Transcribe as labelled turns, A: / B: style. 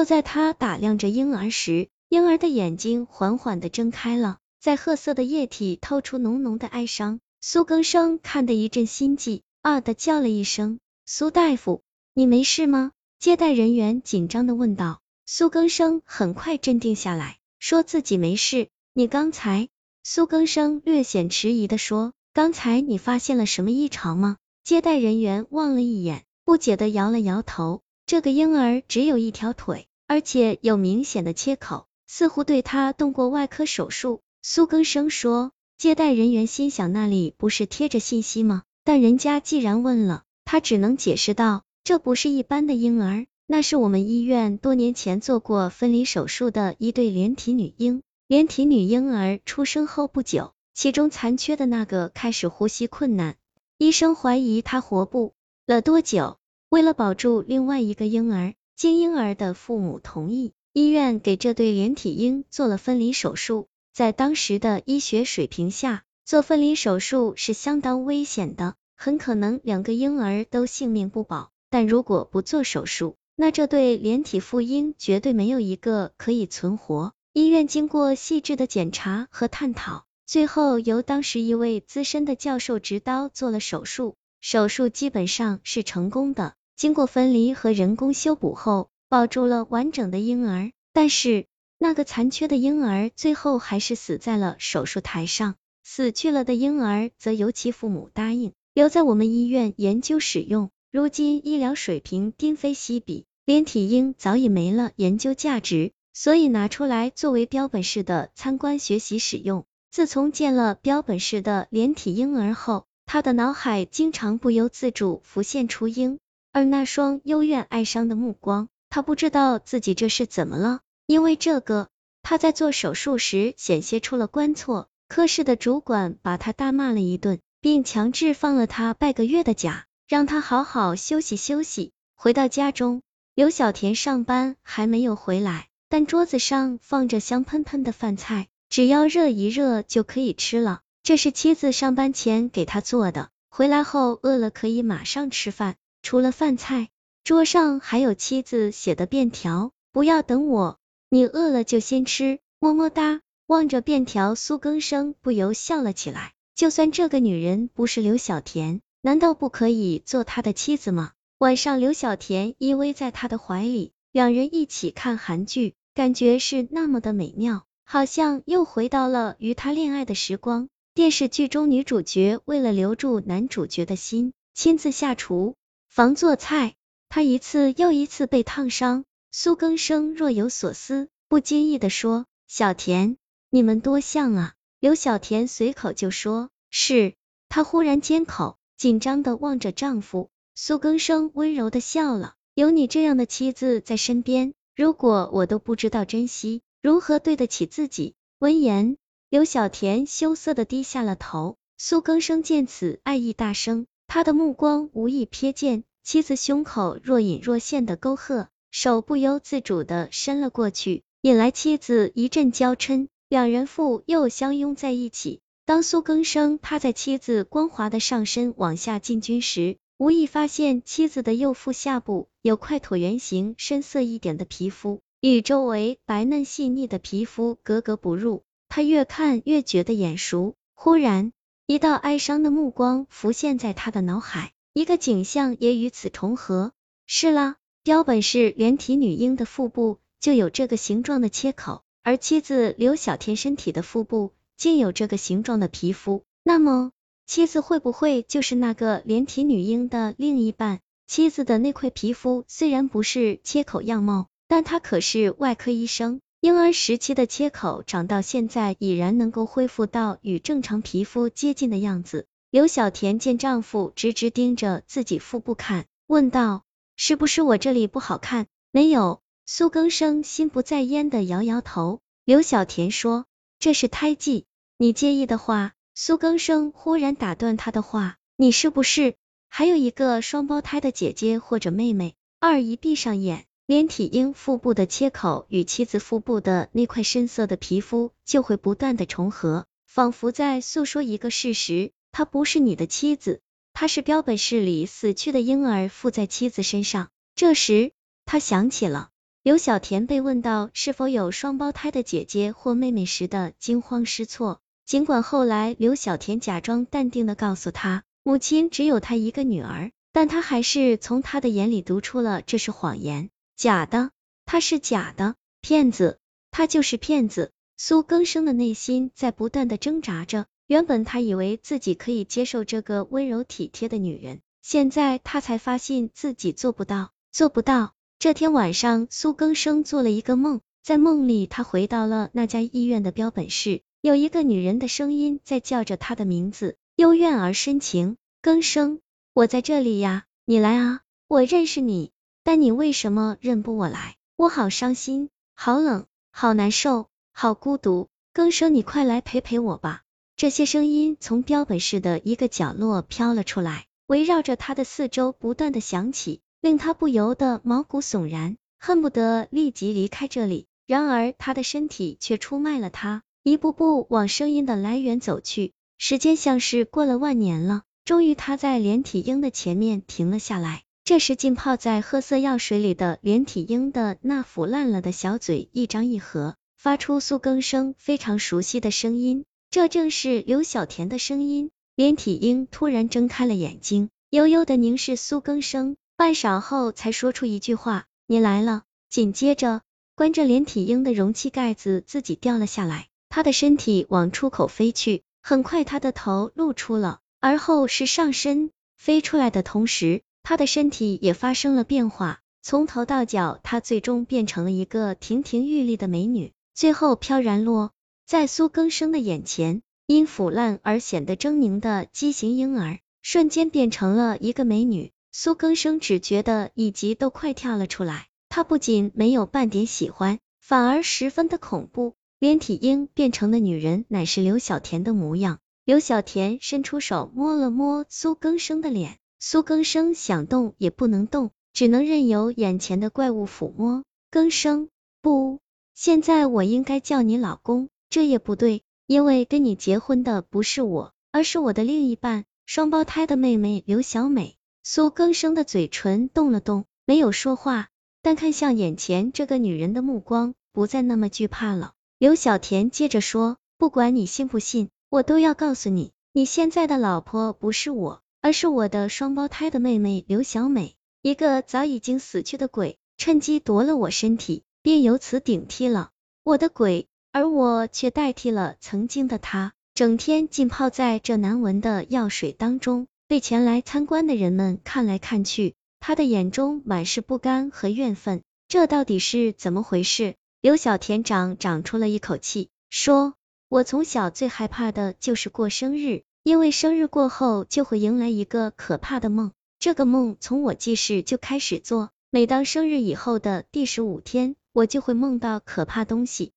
A: 就在他打量着婴儿时，婴儿的眼睛缓缓的睁开了，在褐色的液体透出浓浓的哀伤。苏更生看得一阵心悸，啊的叫了一声：“苏大夫，你没事吗？”接待人员紧张的问道。苏更生很快镇定下来，说自己没事。你刚才，苏更生略显迟疑的说：“刚才你发现了什么异常吗？”接待人员望了一眼，不解的摇了摇头。这个婴儿只有一条腿，而且有明显的切口，似乎对他动过外科手术。苏更生说。接待人员心想，那里不是贴着信息吗？但人家既然问了，他只能解释道：“这不是一般的婴儿。”那是我们医院多年前做过分离手术的一对连体女婴。连体女婴儿出生后不久，其中残缺的那个开始呼吸困难，医生怀疑她活不了多久。为了保住另外一个婴儿，经婴儿的父母同意，医院给这对连体婴做了分离手术。在当时的医学水平下，做分离手术是相当危险的，很可能两个婴儿都性命不保。但如果不做手术，那这对连体妇婴绝对没有一个可以存活。医院经过细致的检查和探讨，最后由当时一位资深的教授执刀做了手术。手术基本上是成功的，经过分离和人工修补后，保住了完整的婴儿。但是那个残缺的婴儿最后还是死在了手术台上。死去了的婴儿则由其父母答应留在我们医院研究使用。如今医疗水平今非昔比。连体婴早已没了研究价值，所以拿出来作为标本式的参观学习使用。自从见了标本式的连体婴儿后，他的脑海经常不由自主浮现出婴而那双幽怨哀伤的目光。他不知道自己这是怎么了，因为这个，他在做手术时险些出了关错，科室的主管把他大骂了一顿，并强制放了他半个月的假，让他好好休息休息。回到家中。刘小田上班还没有回来，但桌子上放着香喷喷的饭菜，只要热一热就可以吃了。这是妻子上班前给他做的，回来后饿了可以马上吃饭。除了饭菜，桌上还有妻子写的便条，不要等我，你饿了就先吃。么么哒，望着便条，苏更生不由笑了起来。就算这个女人不是刘小田，难道不可以做他的妻子吗？晚上，刘小田依偎在他的怀里，两人一起看韩剧，感觉是那么的美妙，好像又回到了与他恋爱的时光。电视剧中，女主角为了留住男主角的心，亲自下厨房做菜，他一次又一次被烫伤。苏更生若有所思，不经意的说：“小田，你们多像啊。”刘小田随口就说：“是。”她忽然缄口，紧张的望着丈夫。苏更生温柔的笑了，有你这样的妻子在身边，如果我都不知道珍惜，如何对得起自己？闻言，刘小田羞涩的低下了头。苏更生见此，爱意大生，他的目光无意瞥见妻子胸口若隐若现的沟壑，手不由自主的伸了过去，引来妻子一阵娇嗔，两人复又相拥在一起。当苏更生趴在妻子光滑的上身往下进军时，无意发现妻子的右腹下部有块椭圆形、深色一点的皮肤，与周围白嫩细腻的皮肤格格不入。他越看越觉得眼熟。忽然，一道哀伤的目光浮现在他的脑海，一个景象也与此重合。是啦，标本是连体女婴的腹部就有这个形状的切口，而妻子刘小天身体的腹部竟有这个形状的皮肤。那么，妻子会不会就是那个连体女婴的另一半？妻子的那块皮肤虽然不是切口样貌，但她可是外科医生。婴儿时期的切口长到现在已然能够恢复到与正常皮肤接近的样子。刘小田见丈夫直直盯着自己腹部看，问道：“是不是我这里不好看？”没有，苏更生心不在焉的摇摇头。刘小田说：“这是胎记，你介意的话。”苏更生忽然打断他的话：“你是不是还有一个双胞胎的姐姐或者妹妹？”二姨闭上眼，连体婴腹部的切口与妻子腹部的那块深色的皮肤就会不断的重合，仿佛在诉说一个事实：她不是你的妻子，她是标本室里死去的婴儿附在妻子身上。这时，他想起了刘小田被问到是否有双胞胎的姐姐或妹妹时的惊慌失措。尽管后来刘小田假装淡定的告诉他，母亲只有他一个女儿，但他还是从他的眼里读出了这是谎言，假的，他是假的，骗子，他就是骗子。苏更生的内心在不断的挣扎着，原本他以为自己可以接受这个温柔体贴的女人，现在他才发现自己做不到，做不到。这天晚上，苏更生做了一个梦，在梦里他回到了那家医院的标本室。有一个女人的声音在叫着他的名字，幽怨而深情。更生，我在这里呀，你来啊，我认识你，但你为什么认不我来？我好伤心，好冷，好难受，好孤独。更生，你快来陪陪我吧。这些声音从标本室的一个角落飘了出来，围绕着他的四周不断的响起，令他不由得毛骨悚然，恨不得立即离开这里。然而他的身体却出卖了他。一步步往声音的来源走去，时间像是过了万年了。终于，他在连体婴的前面停了下来。这时，浸泡在褐色药水里的连体婴的那腐烂了的小嘴一张一合，发出苏更生非常熟悉的声音。这正是刘小田的声音。连体婴突然睁开了眼睛，悠悠的凝视苏更生，半晌后才说出一句话：“你来了。”紧接着，关着连体婴的容器盖子自己掉了下来。他的身体往出口飞去，很快他的头露出了，而后是上身飞出来的同时，他的身体也发生了变化，从头到脚，他最终变成了一个亭亭玉立的美女，最后飘然落在苏更生的眼前，因腐烂而显得狰狞的畸形婴儿，瞬间变成了一个美女。苏更生只觉得一级都快跳了出来，他不仅没有半点喜欢，反而十分的恐怖。连体婴变成的女人乃是刘小田的模样。刘小田伸出手摸了摸苏更生的脸，苏更生想动也不能动，只能任由眼前的怪物抚摸。更生，不，现在我应该叫你老公，这也不对，因为跟你结婚的不是我，而是我的另一半，双胞胎的妹妹刘小美。苏更生的嘴唇动了动，没有说话，但看向眼前这个女人的目光不再那么惧怕了。刘小田接着说：“不管你信不信，我都要告诉你，你现在的老婆不是我，而是我的双胞胎的妹妹刘小美。一个早已经死去的鬼，趁机夺了我身体，并由此顶替了我的鬼，而我却代替了曾经的他，整天浸泡在这难闻的药水当中，被前来参观的人们看来看去，他的眼中满是不甘和怨愤。这到底是怎么回事？”刘小田长长出了一口气，说：“我从小最害怕的就是过生日，因为生日过后就会迎来一个可怕的梦。这个梦从我记事就开始做，每当生日以后的第十五天，我就会梦到可怕东西。